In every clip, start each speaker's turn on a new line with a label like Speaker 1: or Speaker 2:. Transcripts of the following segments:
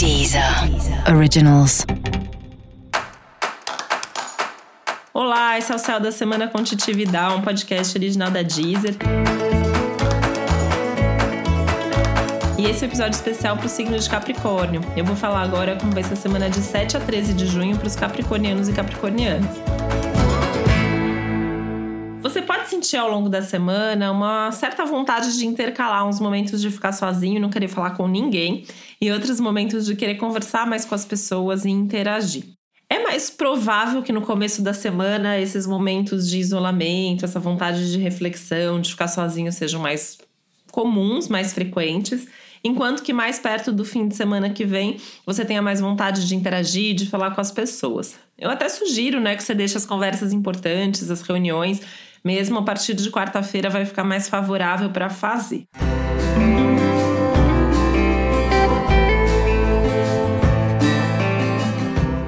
Speaker 1: Deezer Originals.
Speaker 2: Olá, esse é o Céu da Semana com Titi Vidal, um podcast original da Deezer. E esse é um episódio especial para o signo de Capricórnio. Eu vou falar agora como vai ser a semana de 7 a 13 de junho para os capricornianos e capricornianas. Pode sentir ao longo da semana uma certa vontade de intercalar uns momentos de ficar sozinho e não querer falar com ninguém, e outros momentos de querer conversar mais com as pessoas e interagir. É mais provável que no começo da semana esses momentos de isolamento, essa vontade de reflexão, de ficar sozinho sejam mais comuns, mais frequentes, enquanto que mais perto do fim de semana que vem você tenha mais vontade de interagir, de falar com as pessoas. Eu até sugiro, né, que você deixe as conversas importantes, as reuniões mesmo a partir de quarta-feira vai ficar mais favorável para fazer.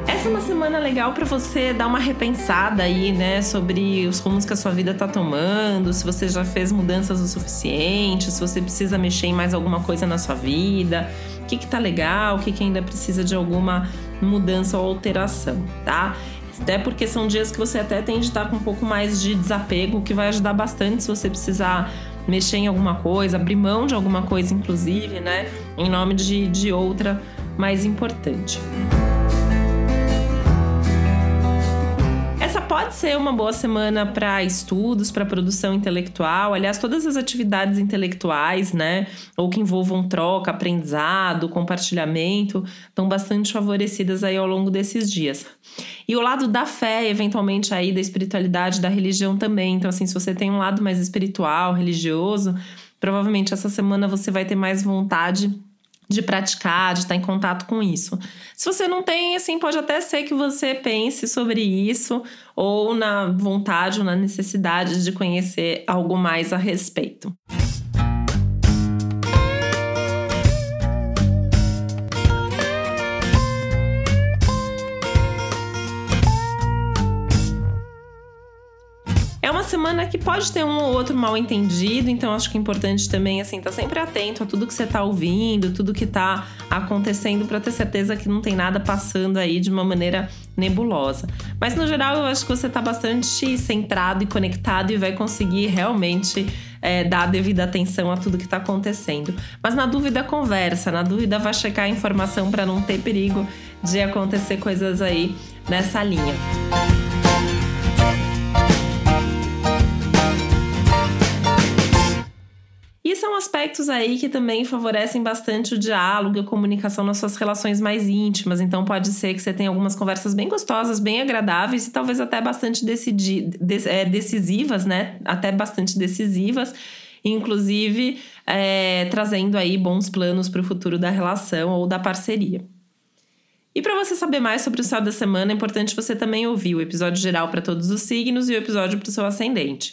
Speaker 2: É uma semana legal para você dar uma repensada aí, né, sobre os rumos que a sua vida tá tomando, se você já fez mudanças o suficiente, se você precisa mexer em mais alguma coisa na sua vida, o que que tá legal, o que que ainda precisa de alguma mudança ou alteração, tá? Até porque são dias que você até tem de estar com um pouco mais de desapego, que vai ajudar bastante se você precisar mexer em alguma coisa, abrir mão de alguma coisa, inclusive, né? Em nome de, de outra mais importante. Pode ser uma boa semana para estudos, para produção intelectual. Aliás, todas as atividades intelectuais, né, ou que envolvam troca, aprendizado, compartilhamento, estão bastante favorecidas aí ao longo desses dias. E o lado da fé, eventualmente aí da espiritualidade, da religião também. Então, assim, se você tem um lado mais espiritual, religioso, provavelmente essa semana você vai ter mais vontade de praticar, de estar em contato com isso. Se você não tem, assim, pode até ser que você pense sobre isso ou na vontade ou na necessidade de conhecer algo mais a respeito. Semana que pode ter um ou outro mal entendido, então acho que é importante também, assim, tá sempre atento a tudo que você está ouvindo, tudo que está acontecendo, para ter certeza que não tem nada passando aí de uma maneira nebulosa. Mas no geral, eu acho que você está bastante centrado e conectado e vai conseguir realmente é, dar devida atenção a tudo que está acontecendo. Mas na dúvida, conversa, na dúvida, vai checar a informação para não ter perigo de acontecer coisas aí nessa linha. Aspectos aí que também favorecem bastante o diálogo e a comunicação nas suas relações mais íntimas. Então, pode ser que você tenha algumas conversas bem gostosas, bem agradáveis e talvez até bastante decidi, é, decisivas, né? Até bastante decisivas, inclusive é, trazendo aí bons planos para o futuro da relação ou da parceria. E para você saber mais sobre o céu da semana, é importante você também ouvir o episódio geral para todos os signos e o episódio para o seu ascendente.